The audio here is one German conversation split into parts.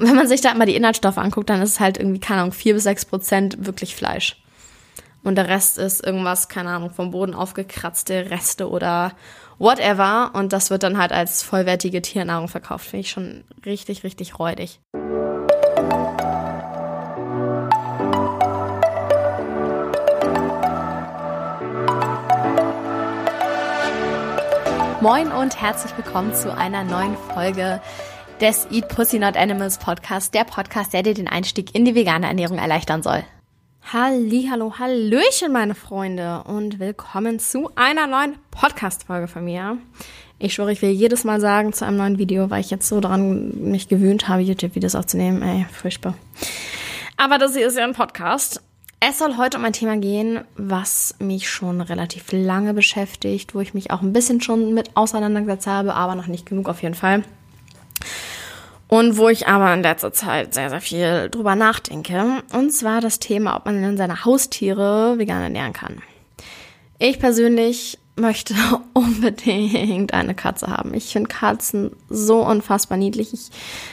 Und wenn man sich da mal die Inhaltsstoffe anguckt, dann ist es halt irgendwie, keine Ahnung, vier bis sechs Prozent wirklich Fleisch. Und der Rest ist irgendwas, keine Ahnung, vom Boden aufgekratzte Reste oder whatever. Und das wird dann halt als vollwertige Tiernahrung verkauft. Finde ich schon richtig, richtig räudig. Moin und herzlich willkommen zu einer neuen Folge des Eat Pussy Not Animals Podcast, der Podcast, der dir den Einstieg in die vegane Ernährung erleichtern soll. Halli, hallo, hallöchen, meine Freunde und willkommen zu einer neuen Podcast-Folge von mir. Ich schwöre, ich will jedes Mal sagen zu einem neuen Video, weil ich jetzt so daran mich gewöhnt habe, YouTube-Videos aufzunehmen. Ey, furchtbar. Aber das hier ist ja ein Podcast. Es soll heute um ein Thema gehen, was mich schon relativ lange beschäftigt, wo ich mich auch ein bisschen schon mit auseinandergesetzt habe, aber noch nicht genug auf jeden Fall. Und wo ich aber in letzter Zeit sehr, sehr viel drüber nachdenke. Und zwar das Thema, ob man seine Haustiere vegan ernähren kann. Ich persönlich möchte unbedingt eine Katze haben. Ich finde Katzen so unfassbar niedlich. Ich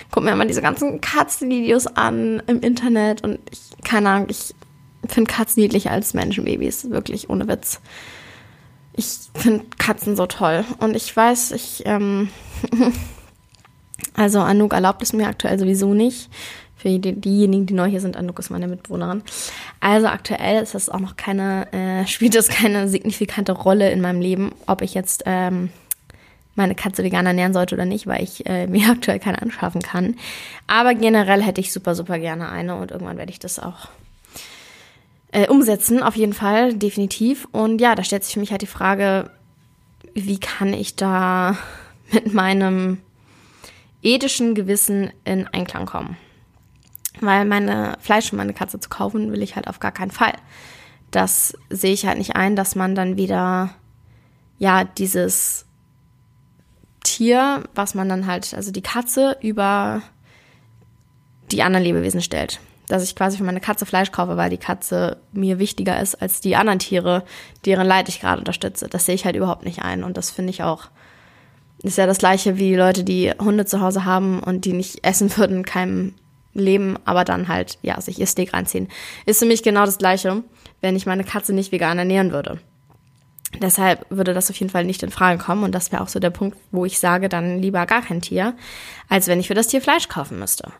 gucke mir immer diese ganzen Katzenvideos an im Internet und ich, keine Ahnung, ich finde Katzen niedlicher als Menschenbabys. Wirklich, ohne Witz. Ich finde Katzen so toll. Und ich weiß, ich, ähm, Also Anouk erlaubt es mir aktuell sowieso nicht. Für die, diejenigen, die neu hier sind, Anouk ist meine Mitbewohnerin. Also aktuell ist das auch noch keine, äh, spielt das keine signifikante Rolle in meinem Leben, ob ich jetzt ähm, meine Katze vegan ernähren sollte oder nicht, weil ich äh, mir aktuell keine anschaffen kann. Aber generell hätte ich super, super gerne eine und irgendwann werde ich das auch äh, umsetzen, auf jeden Fall, definitiv. Und ja, da stellt sich für mich halt die Frage, wie kann ich da mit meinem ethischen Gewissen in Einklang kommen. Weil meine Fleisch und meine Katze zu kaufen, will ich halt auf gar keinen Fall. Das sehe ich halt nicht ein, dass man dann wieder, ja, dieses Tier, was man dann halt, also die Katze über die anderen Lebewesen stellt. Dass ich quasi für meine Katze Fleisch kaufe, weil die Katze mir wichtiger ist als die anderen Tiere, deren Leid ich gerade unterstütze. Das sehe ich halt überhaupt nicht ein. Und das finde ich auch ist ja das gleiche wie Leute, die Hunde zu Hause haben und die nicht essen würden, keinem Leben, aber dann halt, ja, sich ihr Steak reinziehen. Ist für mich genau das gleiche, wenn ich meine Katze nicht vegan ernähren würde. Deshalb würde das auf jeden Fall nicht in Frage kommen und das wäre auch so der Punkt, wo ich sage, dann lieber gar kein Tier, als wenn ich für das Tier Fleisch kaufen müsste.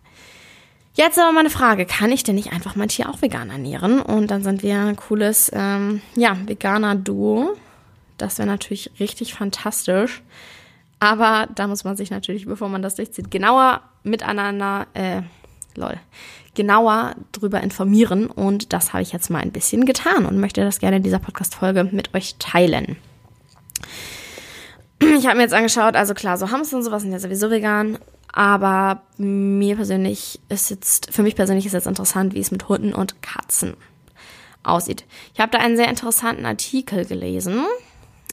Jetzt aber meine Frage, kann ich denn nicht einfach mein Tier auch vegan ernähren? Und dann sind wir ein cooles, ähm, ja, veganer Duo. Das wäre natürlich richtig fantastisch. Aber da muss man sich natürlich, bevor man das durchzieht, genauer miteinander, äh, lol, genauer drüber informieren. Und das habe ich jetzt mal ein bisschen getan und möchte das gerne in dieser Podcast-Folge mit euch teilen. Ich habe mir jetzt angeschaut, also klar, so Hamster und sowas sind ja sowieso vegan. Aber mir persönlich ist jetzt, für mich persönlich ist jetzt interessant, wie es mit Hunden und Katzen aussieht. Ich habe da einen sehr interessanten Artikel gelesen.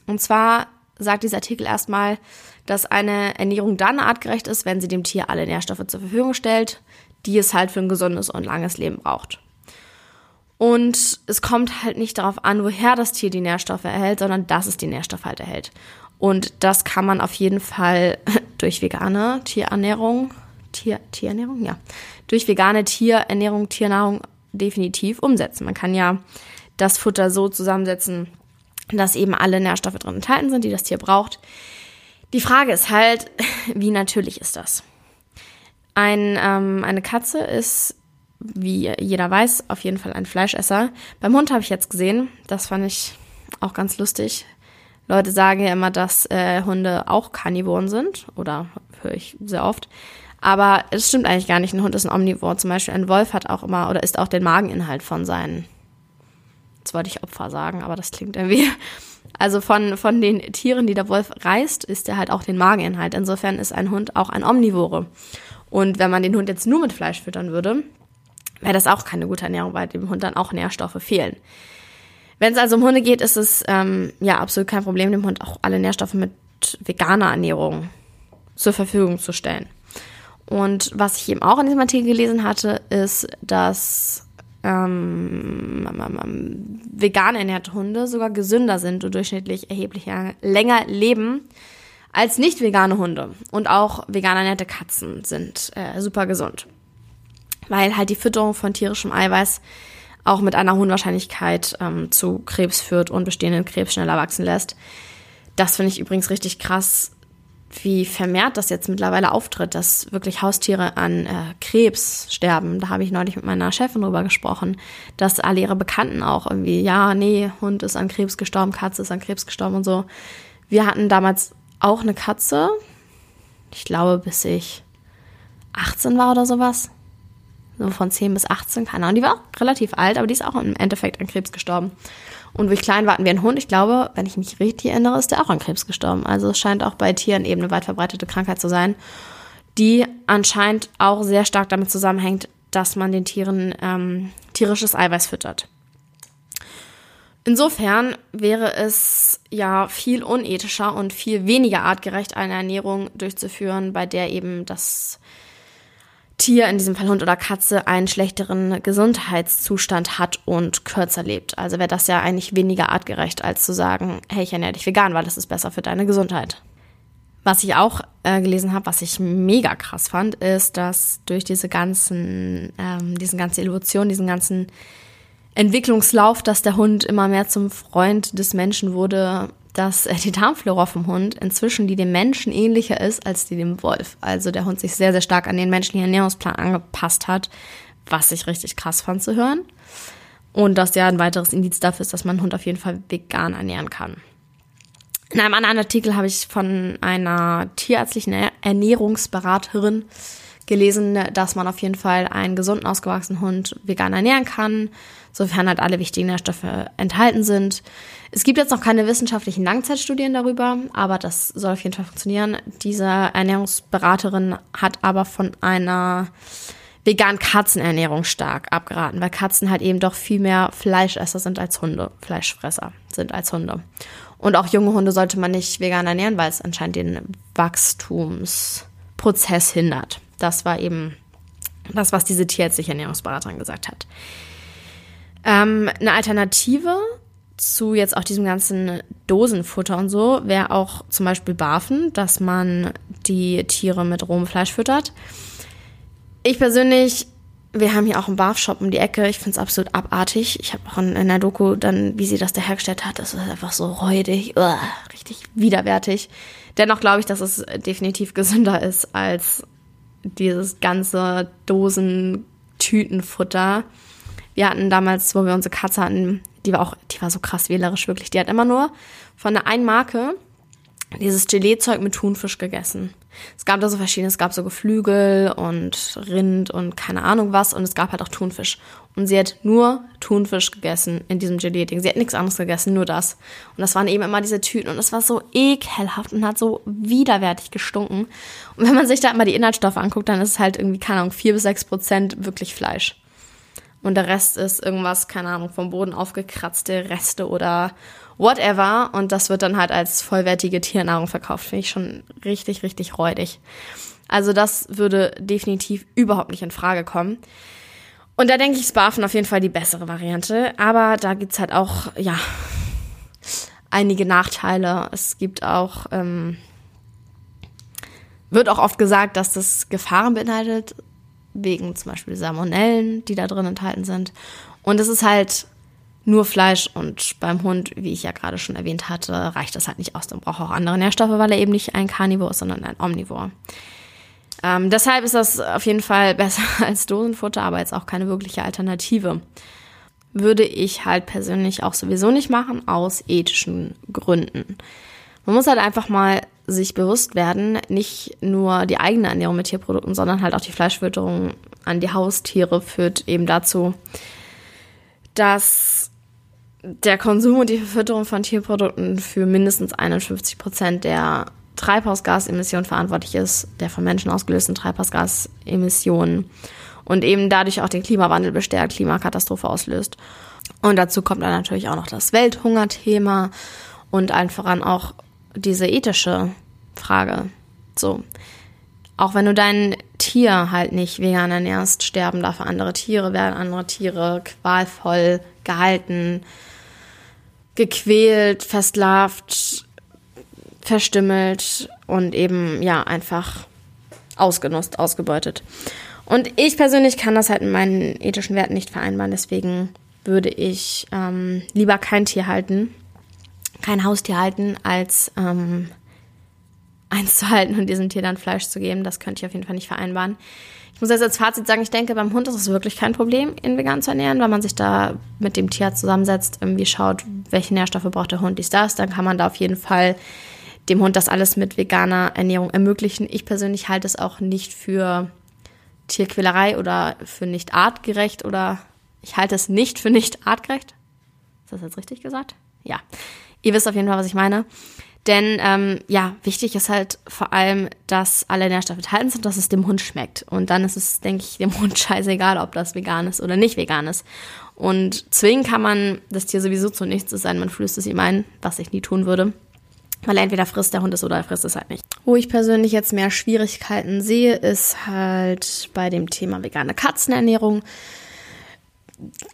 Und zwar sagt dieser Artikel erstmal, dass eine Ernährung dann artgerecht ist, wenn sie dem Tier alle Nährstoffe zur Verfügung stellt, die es halt für ein gesundes und langes Leben braucht. Und es kommt halt nicht darauf an, woher das Tier die Nährstoffe erhält, sondern dass es die Nährstoffe halt erhält. Und das kann man auf jeden Fall durch vegane Tierernährung, Tier, Tierernährung, ja, durch vegane Tierernährung, Tiernahrung definitiv umsetzen. Man kann ja das Futter so zusammensetzen, dass eben alle Nährstoffe drin enthalten sind, die das Tier braucht. Die Frage ist halt, wie natürlich ist das? Ein, ähm, eine Katze ist, wie jeder weiß, auf jeden Fall ein Fleischesser. Beim Hund habe ich jetzt gesehen, das fand ich auch ganz lustig. Leute sagen ja immer, dass äh, Hunde auch Karnivoren sind, oder höre ich sehr oft. Aber es stimmt eigentlich gar nicht. Ein Hund ist ein Omnivor. Zum Beispiel ein Wolf hat auch immer oder isst auch den Mageninhalt von seinen Jetzt wollte ich Opfer sagen, aber das klingt irgendwie. Also von, von den Tieren, die der Wolf reißt, ist er halt auch den Mageninhalt. Insofern ist ein Hund auch ein Omnivore. Und wenn man den Hund jetzt nur mit Fleisch füttern würde, wäre das auch keine gute Ernährung, weil dem Hund dann auch Nährstoffe fehlen. Wenn es also um Hunde geht, ist es ähm, ja absolut kein Problem, dem Hund auch alle Nährstoffe mit veganer Ernährung zur Verfügung zu stellen. Und was ich eben auch in diesem Artikel gelesen hatte, ist, dass ähm, vegan ernährte Hunde sogar gesünder sind und durchschnittlich erheblich länger leben als nicht vegane Hunde. Und auch vegan ernährte Katzen sind äh, super gesund. weil halt die Fütterung von tierischem Eiweiß auch mit einer hohen Wahrscheinlichkeit ähm, zu Krebs führt und bestehenden Krebs schneller wachsen lässt. Das finde ich übrigens richtig krass, wie vermehrt das jetzt mittlerweile auftritt, dass wirklich Haustiere an äh, Krebs sterben. Da habe ich neulich mit meiner Chefin drüber gesprochen, dass alle ihre Bekannten auch irgendwie, ja, nee, Hund ist an Krebs gestorben, Katze ist an Krebs gestorben und so. Wir hatten damals auch eine Katze, ich glaube, bis ich 18 war oder sowas. So von 10 bis 18, keine Ahnung. Die war relativ alt, aber die ist auch im Endeffekt an Krebs gestorben. Und wo ich klein war, wir einen Hund. Ich glaube, wenn ich mich richtig erinnere, ist der auch an Krebs gestorben. Also es scheint auch bei Tieren eben eine weit verbreitete Krankheit zu sein, die anscheinend auch sehr stark damit zusammenhängt, dass man den Tieren ähm, tierisches Eiweiß füttert. Insofern wäre es ja viel unethischer und viel weniger artgerecht, eine Ernährung durchzuführen, bei der eben das Tier, in diesem Fall Hund oder Katze, einen schlechteren Gesundheitszustand hat und kürzer lebt. Also wäre das ja eigentlich weniger artgerecht, als zu sagen, hey, ich ernähre dich vegan, weil das ist besser für deine Gesundheit. Was ich auch äh, gelesen habe, was ich mega krass fand, ist, dass durch diese ganzen, ähm, diesen ganzen Evolution, diesen ganzen Entwicklungslauf, dass der Hund immer mehr zum Freund des Menschen wurde, dass die Darmflora vom Hund inzwischen die dem Menschen ähnlicher ist als die dem Wolf. Also der Hund sich sehr, sehr stark an den menschlichen Ernährungsplan angepasst hat, was ich richtig krass fand zu hören. Und das ja ein weiteres Indiz dafür ist, dass man einen Hund auf jeden Fall vegan ernähren kann. In einem anderen Artikel habe ich von einer tierärztlichen Ernährungsberaterin gelesen, dass man auf jeden Fall einen gesunden, ausgewachsenen Hund vegan ernähren kann, sofern halt alle wichtigen Nährstoffe enthalten sind. Es gibt jetzt noch keine wissenschaftlichen Langzeitstudien darüber, aber das soll auf jeden Fall funktionieren. Diese Ernährungsberaterin hat aber von einer veganen Katzenernährung stark abgeraten, weil Katzen halt eben doch viel mehr Fleischesser sind als Hunde, Fleischfresser sind als Hunde. Und auch junge Hunde sollte man nicht vegan ernähren, weil es anscheinend den Wachstumsprozess hindert. Das war eben das, was diese tierärztliche Ernährungsberaterin gesagt hat. Ähm, eine Alternative zu jetzt auch diesem ganzen Dosenfutter und so wäre auch zum Beispiel Barfen, dass man die Tiere mit rohem Fleisch füttert. Ich persönlich, wir haben hier auch einen Barfshop um die Ecke. Ich finde es absolut abartig. Ich habe auch in, in der Doku dann, wie sie das da hergestellt hat, das ist einfach so räudig, uah, richtig widerwärtig. Dennoch glaube ich, dass es definitiv gesünder ist als dieses ganze Dosen-Tütenfutter. Wir hatten damals, wo wir unsere Katze hatten, die war auch, die war so krass wählerisch, wirklich. Die hat immer nur von der einen Marke dieses Gelee-Zeug mit Thunfisch gegessen. Es gab da so verschiedene, es gab so Geflügel und Rind und keine Ahnung was und es gab halt auch Thunfisch. Und sie hat nur Thunfisch gegessen in diesem Gelee-Ding. Sie hat nichts anderes gegessen, nur das. Und das waren eben immer diese Tüten und es war so ekelhaft und hat so widerwärtig gestunken. Und wenn man sich da immer die Inhaltsstoffe anguckt, dann ist es halt irgendwie, keine Ahnung, vier bis sechs Prozent wirklich Fleisch. Und der Rest ist irgendwas, keine Ahnung, vom Boden aufgekratzte Reste oder whatever. Und das wird dann halt als vollwertige Tiernahrung verkauft. Finde ich schon richtig, richtig räudig. Also das würde definitiv überhaupt nicht in Frage kommen. Und da denke ich, ist auf jeden Fall die bessere Variante. Aber da gibt's halt auch, ja, einige Nachteile. Es gibt auch, ähm, wird auch oft gesagt, dass das Gefahren beinhaltet wegen zum Beispiel Salmonellen, die da drin enthalten sind. Und es ist halt nur Fleisch und beim Hund, wie ich ja gerade schon erwähnt hatte, reicht das halt nicht aus. Dann braucht er auch andere Nährstoffe, weil er eben nicht ein Carnivore ist, sondern ein Omnivore. Ähm, deshalb ist das auf jeden Fall besser als Dosenfutter, aber jetzt auch keine wirkliche Alternative. Würde ich halt persönlich auch sowieso nicht machen, aus ethischen Gründen. Man muss halt einfach mal sich bewusst werden, nicht nur die eigene Ernährung mit Tierprodukten, sondern halt auch die Fleischfütterung an die Haustiere führt eben dazu, dass der Konsum und die Verfütterung von Tierprodukten für mindestens 51 Prozent der Treibhausgasemissionen verantwortlich ist, der von Menschen ausgelösten Treibhausgasemissionen und eben dadurch auch den Klimawandel bestärkt, Klimakatastrophe auslöst. Und dazu kommt dann natürlich auch noch das Welthungerthema und allen voran auch diese ethische Frage. So. Auch wenn du dein Tier halt nicht vegan ernährst, sterben dafür andere Tiere, werden andere Tiere qualvoll gehalten, gequält, versklavt, verstümmelt und eben, ja, einfach ausgenutzt, ausgebeutet. Und ich persönlich kann das halt mit meinen ethischen Werten nicht vereinbaren. Deswegen würde ich ähm, lieber kein Tier halten, kein Haustier halten, als ähm, eins zu halten und diesem Tier dann Fleisch zu geben. Das könnte ich auf jeden Fall nicht vereinbaren. Ich muss jetzt als Fazit sagen, ich denke, beim Hund ist es wirklich kein Problem, ihn vegan zu ernähren, weil man sich da mit dem Tier zusammensetzt, irgendwie schaut, welche Nährstoffe braucht der Hund, dies, das. Dann kann man da auf jeden Fall dem Hund das alles mit veganer Ernährung ermöglichen. Ich persönlich halte es auch nicht für Tierquälerei oder für nicht artgerecht oder ich halte es nicht für nicht artgerecht. Ist das jetzt richtig gesagt? Ja. Ihr wisst auf jeden Fall, was ich meine. Denn ähm, ja, wichtig ist halt vor allem, dass alle Nährstoffe enthalten sind, dass es dem Hund schmeckt. Und dann ist es, denke ich, dem Hund scheißegal, ob das vegan ist oder nicht vegan ist. Und zwingen kann man das Tier sowieso zu nichts, es sei denn, man flößt es ihm ein, was ich nie tun würde. Weil entweder frisst der Hund es oder er frisst es halt nicht. Wo ich persönlich jetzt mehr Schwierigkeiten sehe, ist halt bei dem Thema vegane Katzenernährung.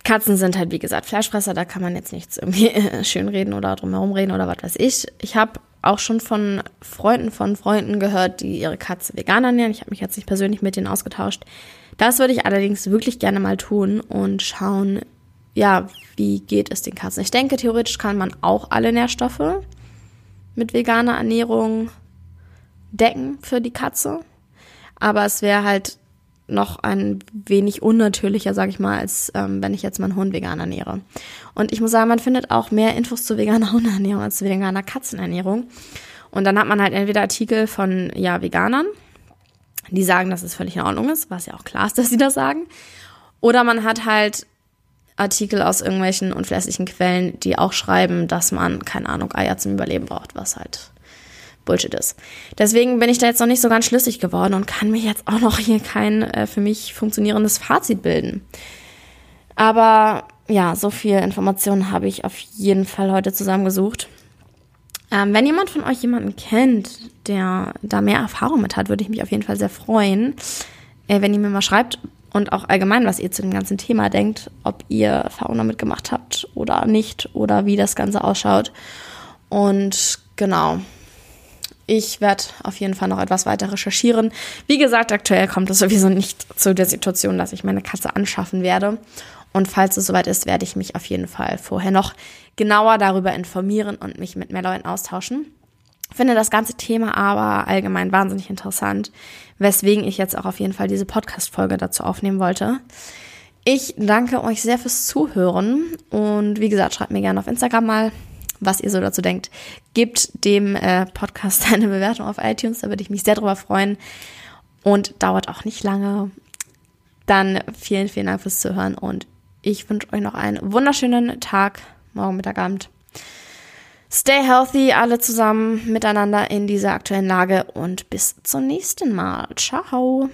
Katzen sind halt, wie gesagt, Fleischfresser, da kann man jetzt nichts irgendwie schönreden oder drumherum reden oder was weiß ich. Ich habe auch schon von Freunden von Freunden gehört, die ihre Katze vegan ernähren. Ich habe mich jetzt nicht persönlich mit denen ausgetauscht. Das würde ich allerdings wirklich gerne mal tun und schauen, ja, wie geht es den Katzen. Ich denke, theoretisch kann man auch alle Nährstoffe mit veganer Ernährung decken für die Katze. Aber es wäre halt noch ein wenig unnatürlicher, sage ich mal, als ähm, wenn ich jetzt meinen Hund vegan ernähre. Und ich muss sagen, man findet auch mehr Infos zu veganer Hundeernährung als zu veganer Katzenernährung. Und dann hat man halt entweder Artikel von ja Veganern, die sagen, dass es völlig in Ordnung ist, was ja auch klar ist, dass sie das sagen. Oder man hat halt Artikel aus irgendwelchen unverlässlichen Quellen, die auch schreiben, dass man, keine Ahnung, Eier zum Überleben braucht, was halt Bullshit ist. Deswegen bin ich da jetzt noch nicht so ganz schlüssig geworden und kann mir jetzt auch noch hier kein äh, für mich funktionierendes Fazit bilden. Aber ja, so viel Informationen habe ich auf jeden Fall heute zusammengesucht. Ähm, wenn jemand von euch jemanden kennt, der da mehr Erfahrung mit hat, würde ich mich auf jeden Fall sehr freuen, äh, wenn ihr mir mal schreibt, und auch allgemein, was ihr zu dem ganzen Thema denkt, ob ihr Erfahrungen damit gemacht habt oder nicht oder wie das Ganze ausschaut. Und genau, ich werde auf jeden Fall noch etwas weiter recherchieren. Wie gesagt, aktuell kommt es sowieso nicht zu der Situation, dass ich meine Katze anschaffen werde. Und falls es soweit ist, werde ich mich auf jeden Fall vorher noch genauer darüber informieren und mich mit mehr Leuten austauschen finde das ganze Thema aber allgemein wahnsinnig interessant, weswegen ich jetzt auch auf jeden Fall diese Podcast-Folge dazu aufnehmen wollte. Ich danke euch sehr fürs Zuhören und wie gesagt, schreibt mir gerne auf Instagram mal, was ihr so dazu denkt. Gebt dem äh, Podcast eine Bewertung auf iTunes, da würde ich mich sehr drüber freuen und dauert auch nicht lange. Dann vielen, vielen Dank fürs Zuhören und ich wünsche euch noch einen wunderschönen Tag, morgen Mittag, Abend. Stay healthy, alle zusammen miteinander in dieser aktuellen Lage und bis zum nächsten Mal. Ciao.